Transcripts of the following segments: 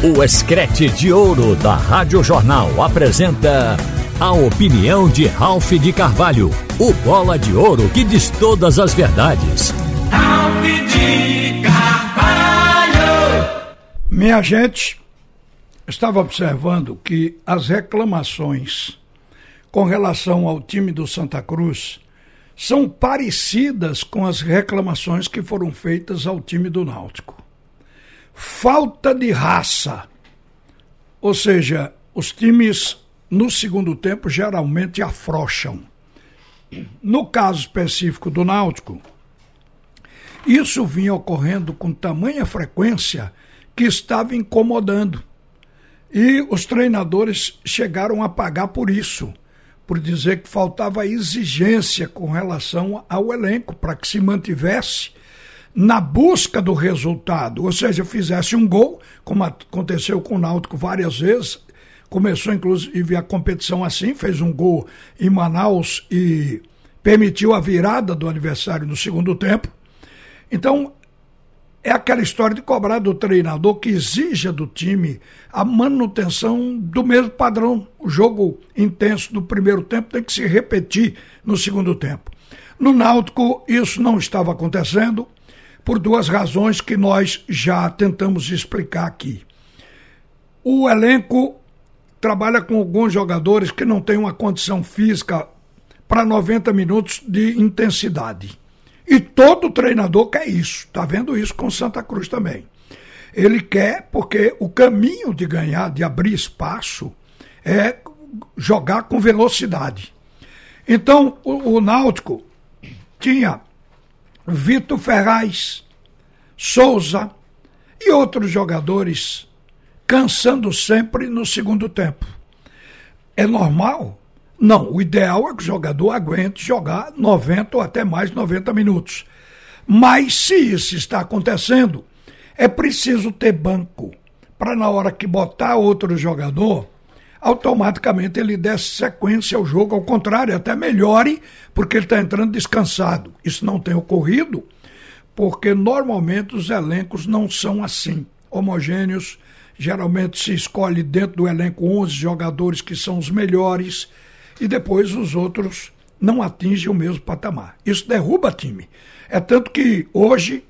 O Escrete de Ouro da Rádio Jornal apresenta a opinião de Ralph de Carvalho, o bola de ouro que diz todas as verdades. Ralph de Carvalho! Minha gente, estava observando que as reclamações com relação ao time do Santa Cruz são parecidas com as reclamações que foram feitas ao time do Náutico. Falta de raça. Ou seja, os times no segundo tempo geralmente afrouxam. No caso específico do Náutico, isso vinha ocorrendo com tamanha frequência que estava incomodando. E os treinadores chegaram a pagar por isso por dizer que faltava exigência com relação ao elenco para que se mantivesse na busca do resultado, ou seja, fizesse um gol, como aconteceu com o Náutico várias vezes. Começou inclusive a competição assim, fez um gol em Manaus e permitiu a virada do adversário no segundo tempo. Então, é aquela história de cobrar do treinador que exija do time a manutenção do mesmo padrão. O jogo intenso do primeiro tempo tem que se repetir no segundo tempo. No Náutico, isso não estava acontecendo por duas razões que nós já tentamos explicar aqui. O elenco trabalha com alguns jogadores que não têm uma condição física para 90 minutos de intensidade. E todo treinador quer isso. Está vendo isso com Santa Cruz também. Ele quer porque o caminho de ganhar, de abrir espaço, é jogar com velocidade. Então, o, o Náutico tinha Vitor Ferraz, Souza e outros jogadores cansando sempre no segundo tempo. É normal não, o ideal é que o jogador aguente jogar 90 ou até mais 90 minutos. Mas se isso está acontecendo, é preciso ter banco para na hora que botar outro jogador, automaticamente ele desse sequência ao jogo, ao contrário, até melhore, porque ele está entrando descansado. Isso não tem ocorrido, porque normalmente os elencos não são assim, homogêneos. Geralmente se escolhe dentro do elenco 11 jogadores que são os melhores e depois os outros não atingem o mesmo patamar. Isso derruba time. É tanto que hoje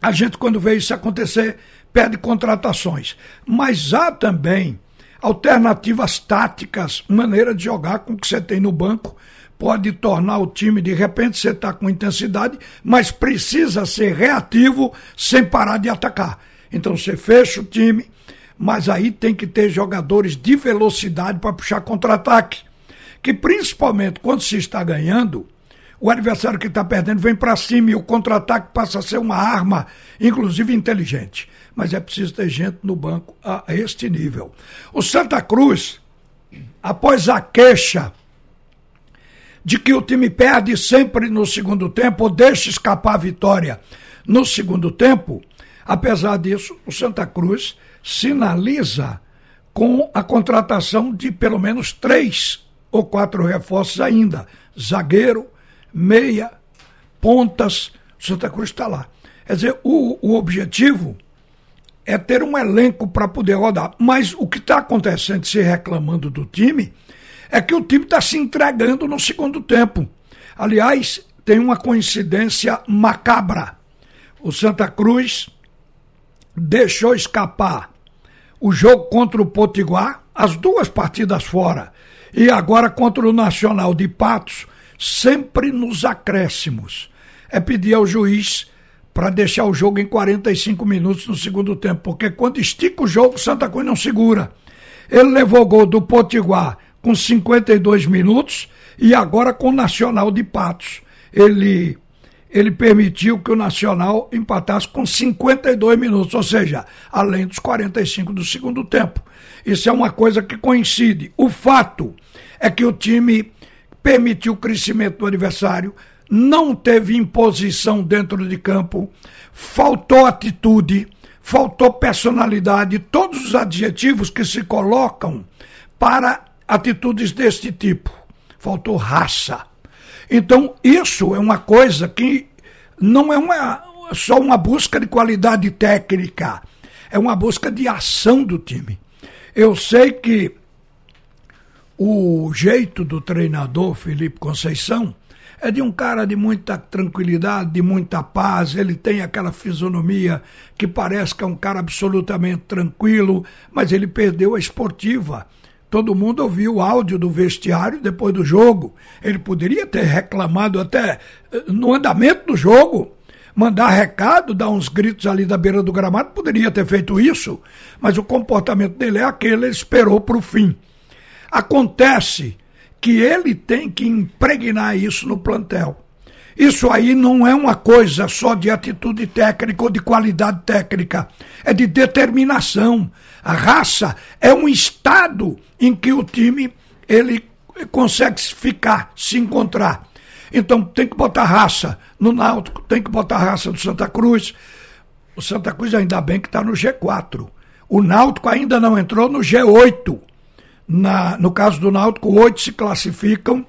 a gente, quando vê isso acontecer, pede contratações. Mas há também alternativas táticas, maneira de jogar com o que você tem no banco. Pode tornar o time, de repente, você está com intensidade, mas precisa ser reativo sem parar de atacar. Então você fecha o time, mas aí tem que ter jogadores de velocidade para puxar contra-ataque que principalmente quando se está ganhando, o adversário que está perdendo vem para cima e o contra-ataque passa a ser uma arma, inclusive inteligente. Mas é preciso ter gente no banco a este nível. O Santa Cruz, após a queixa de que o time perde sempre no segundo tempo ou deixa escapar a vitória no segundo tempo, apesar disso, o Santa Cruz sinaliza com a contratação de pelo menos três ou quatro reforços ainda. Zagueiro, meia, pontas, Santa Cruz está lá. Quer dizer, o, o objetivo é ter um elenco para poder rodar. Mas o que está acontecendo, se reclamando do time, é que o time está se entregando no segundo tempo. Aliás, tem uma coincidência macabra. O Santa Cruz deixou escapar o jogo contra o Potiguar, as duas partidas fora, e agora contra o Nacional de Patos, sempre nos acréscimos. É pedir ao juiz para deixar o jogo em 45 minutos no segundo tempo, porque quando estica o jogo, Santa Cruz não segura. Ele levou gol do Potiguar com 52 minutos e agora com o Nacional de Patos. Ele ele permitiu que o Nacional empatasse com 52 minutos, ou seja, além dos 45 do segundo tempo. Isso é uma coisa que coincide. O fato é que o time permitiu o crescimento do adversário, não teve imposição dentro de campo, faltou atitude, faltou personalidade, todos os adjetivos que se colocam para atitudes deste tipo. Faltou raça então, isso é uma coisa que não é uma, só uma busca de qualidade técnica. é uma busca de ação do time. Eu sei que o jeito do treinador Felipe Conceição é de um cara de muita tranquilidade, de muita paz. Ele tem aquela fisionomia que parece que é um cara absolutamente tranquilo, mas ele perdeu a esportiva. Todo mundo ouviu o áudio do vestiário depois do jogo. Ele poderia ter reclamado até eh, no andamento do jogo, mandar recado, dar uns gritos ali da beira do gramado, poderia ter feito isso, mas o comportamento dele é aquele, ele esperou para o fim. Acontece que ele tem que impregnar isso no plantel. Isso aí não é uma coisa só de atitude técnica ou de qualidade técnica, é de determinação. A raça é um estado em que o time ele consegue ficar, se encontrar. Então tem que botar raça no Náutico, tem que botar raça no Santa Cruz. O Santa Cruz ainda bem que está no G4. O Náutico ainda não entrou no G8. Na, no caso do Náutico, oito se classificam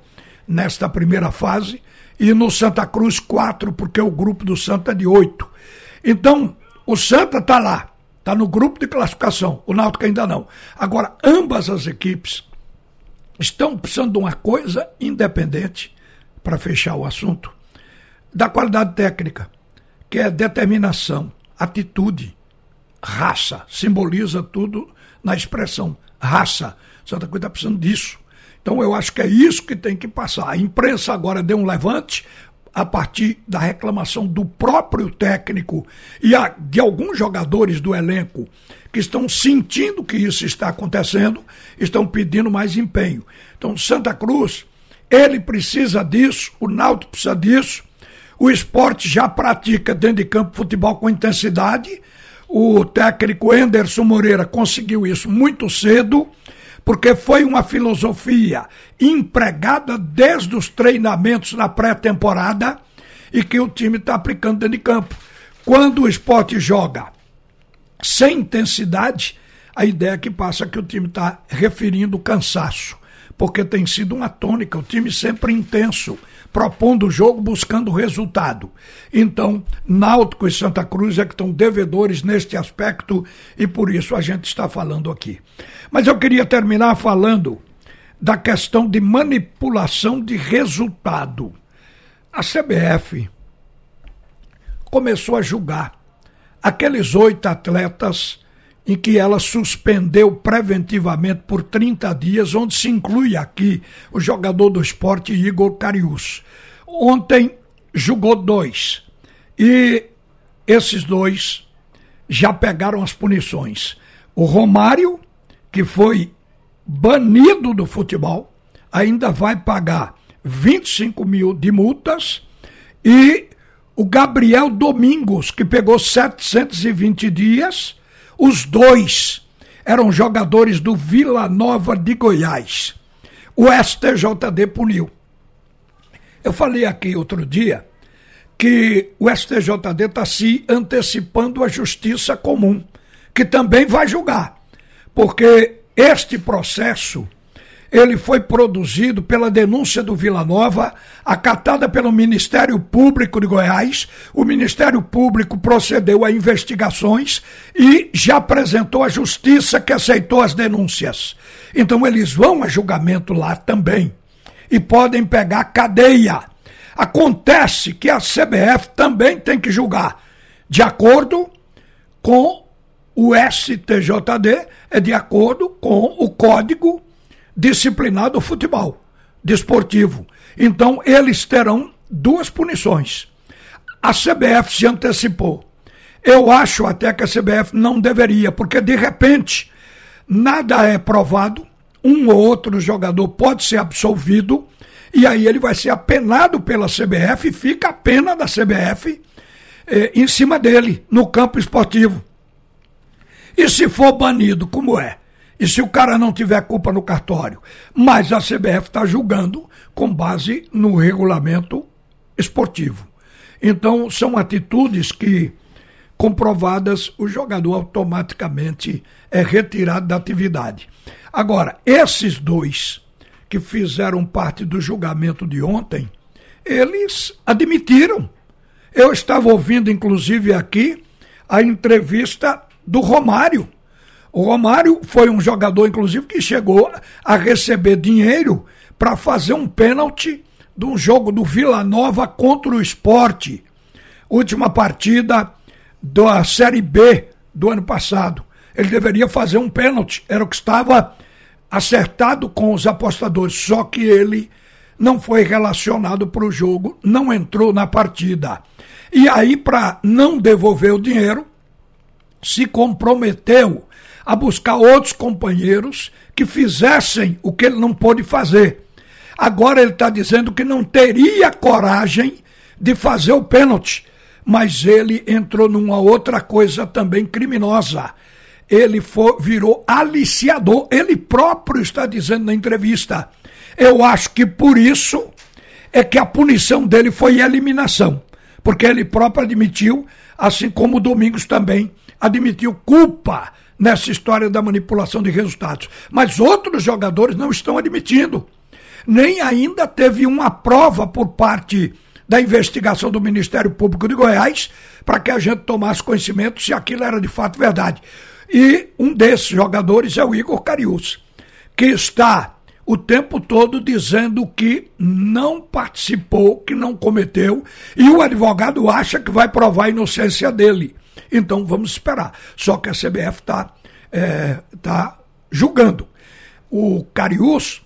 nesta primeira fase e no Santa Cruz quatro, porque o grupo do Santa é de oito. Então, o Santa está lá, está no grupo de classificação, o Náutico ainda não. Agora, ambas as equipes estão precisando de uma coisa independente, para fechar o assunto, da qualidade técnica, que é determinação, atitude, raça, simboliza tudo na expressão raça. Santa Cruz está precisando disso. Então eu acho que é isso que tem que passar. A imprensa agora deu um levante a partir da reclamação do próprio técnico e de alguns jogadores do elenco que estão sentindo que isso está acontecendo, estão pedindo mais empenho. Então Santa Cruz, ele precisa disso, o Náutico precisa disso. O esporte já pratica dentro de campo futebol com intensidade. O técnico Enderson Moreira conseguiu isso muito cedo porque foi uma filosofia empregada desde os treinamentos na pré-temporada e que o time está aplicando dentro de campo. Quando o esporte joga sem intensidade, a ideia que passa é que o time está referindo cansaço, porque tem sido uma tônica, o time sempre intenso propondo o jogo, buscando resultado. Então, Náutico e Santa Cruz é que estão devedores neste aspecto e por isso a gente está falando aqui. Mas eu queria terminar falando da questão de manipulação de resultado. A CBF começou a julgar aqueles oito atletas em que ela suspendeu preventivamente por 30 dias, onde se inclui aqui o jogador do esporte Igor Carius. Ontem julgou dois. E esses dois já pegaram as punições. O Romário, que foi banido do futebol, ainda vai pagar 25 mil de multas. E o Gabriel Domingos, que pegou 720 dias os dois eram jogadores do Vila Nova de Goiás. O STJD puniu. Eu falei aqui outro dia que o STJD está se antecipando à justiça comum, que também vai julgar. Porque este processo ele foi produzido pela denúncia do Vila Nova, acatada pelo Ministério Público de Goiás. O Ministério Público procedeu a investigações e já apresentou à Justiça que aceitou as denúncias. Então eles vão a julgamento lá também e podem pegar cadeia. Acontece que a CBF também tem que julgar, de acordo com o STJD, é de acordo com o Código disciplinar do futebol desportivo. Então, eles terão duas punições. A CBF se antecipou. Eu acho até que a CBF não deveria, porque de repente nada é provado, um ou outro jogador pode ser absolvido, e aí ele vai ser apenado pela CBF e fica a pena da CBF eh, em cima dele, no campo esportivo. E se for banido, como é? E se o cara não tiver culpa no cartório? Mas a CBF está julgando com base no regulamento esportivo. Então, são atitudes que, comprovadas, o jogador automaticamente é retirado da atividade. Agora, esses dois que fizeram parte do julgamento de ontem, eles admitiram. Eu estava ouvindo, inclusive, aqui a entrevista do Romário. O Romário foi um jogador, inclusive, que chegou a receber dinheiro para fazer um pênalti de um jogo do Vila Nova contra o esporte. Última partida da Série B do ano passado. Ele deveria fazer um pênalti, era o que estava acertado com os apostadores, só que ele não foi relacionado para o jogo, não entrou na partida. E aí, para não devolver o dinheiro, se comprometeu a buscar outros companheiros que fizessem o que ele não pôde fazer. Agora ele está dizendo que não teria coragem de fazer o pênalti, mas ele entrou numa outra coisa também criminosa. Ele for, virou aliciador. Ele próprio está dizendo na entrevista. Eu acho que por isso é que a punição dele foi eliminação. Porque ele próprio admitiu, assim como o Domingos também admitiu culpa nessa história da manipulação de resultados. Mas outros jogadores não estão admitindo. Nem ainda teve uma prova por parte da investigação do Ministério Público de Goiás para que a gente tomasse conhecimento se aquilo era de fato verdade. E um desses jogadores é o Igor Carius, que está o tempo todo dizendo que não participou, que não cometeu, e o advogado acha que vai provar a inocência dele. Então vamos esperar. Só que a CBF está é, tá julgando. O Carius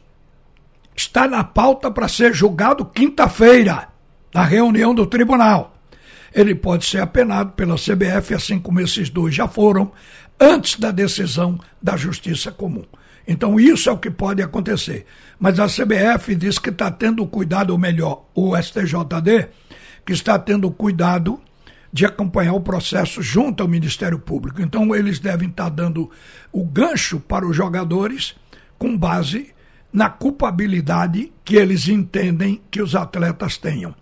está na pauta para ser julgado quinta-feira, na reunião do tribunal. Ele pode ser apenado pela CBF, assim como esses dois já foram, antes da decisão da Justiça Comum. Então, isso é o que pode acontecer. Mas a CBF diz que está tendo cuidado, ou melhor, o STJD, que está tendo cuidado de acompanhar o processo junto ao Ministério Público. Então, eles devem estar dando o gancho para os jogadores com base na culpabilidade que eles entendem que os atletas tenham.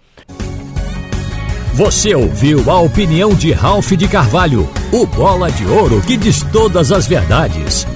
Você ouviu a opinião de Ralph de Carvalho, o bola de ouro que diz todas as verdades.